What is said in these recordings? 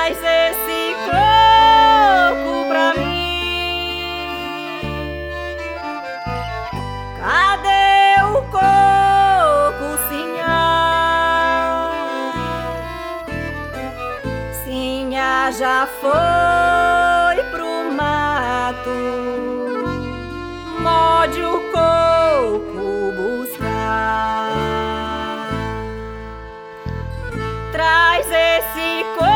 Traz esse coco pra mim. Cadê o coco, Sinha? Sinha já foi pro mato. Morde o coco buscar. Traz esse coco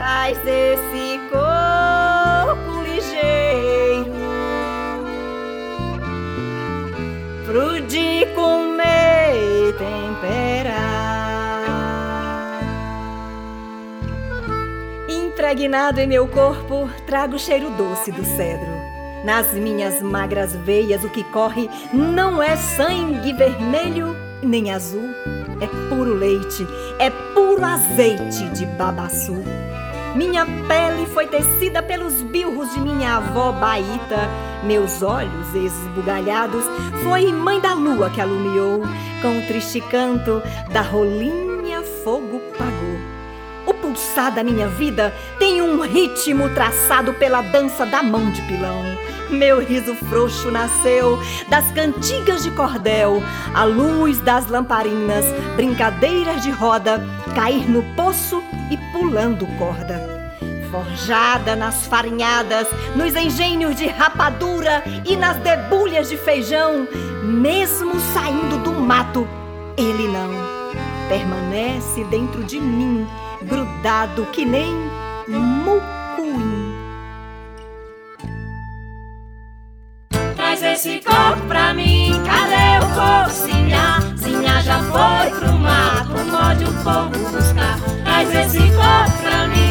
Traz esse coco ligeiro pro de comer e temperar. Impregnado em meu corpo, trago o cheiro doce do cedro. Nas minhas magras veias, o que corre não é sangue vermelho nem azul, é puro leite, é puro azeite de babaçu. Minha pele foi tecida pelos bilros de minha avó Baíta. Meus olhos esbugalhados foi mãe da lua que alumiou. Com o triste canto da rolinha fogo pagou. O pulsar da minha vida tem um ritmo traçado pela dança da mão de pilão. Meu riso frouxo nasceu das cantigas de cordel, a luz das lamparinas, brincadeiras de roda, cair no poço e pulando corda. Forjada nas farinhadas, nos engenhos de rapadura e nas debulhas de feijão, mesmo saindo do mato, ele não permanece dentro de mim, grudado que nem mucuim. Traz esse coco pra mim, cadê o coco, Sinha? Sinha já foi pro mato, pode o povo buscar. Traz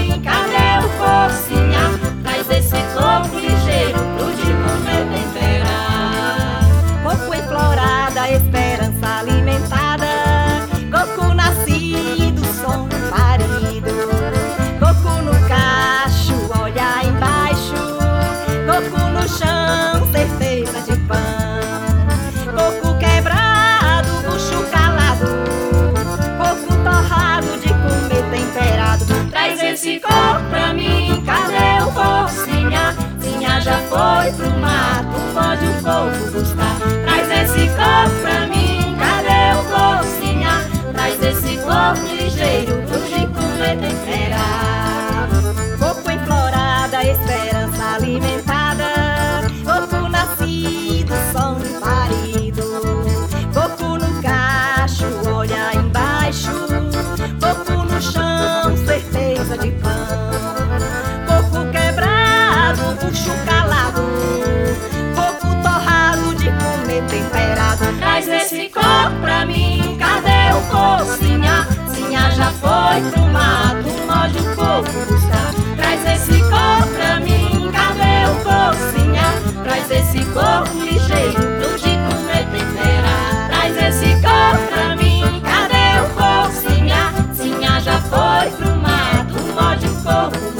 Coco pra mim, cadê o coco, Sinha? Sinha já foi pro mato, pode o povo buscar. Bucho calado. Coco torrado de comer temperado. Traz esse coco pra mim, cadê o coco, Sinha? Já foi pro mato, morde o coco buscar. Traz esse coco pra mim, cadê o coco? Traz esse coco ligeiro pro de comer temperar. Traz esse coco pra mim, cadê o coco, Sinha? Já foi pro mato, morde o coco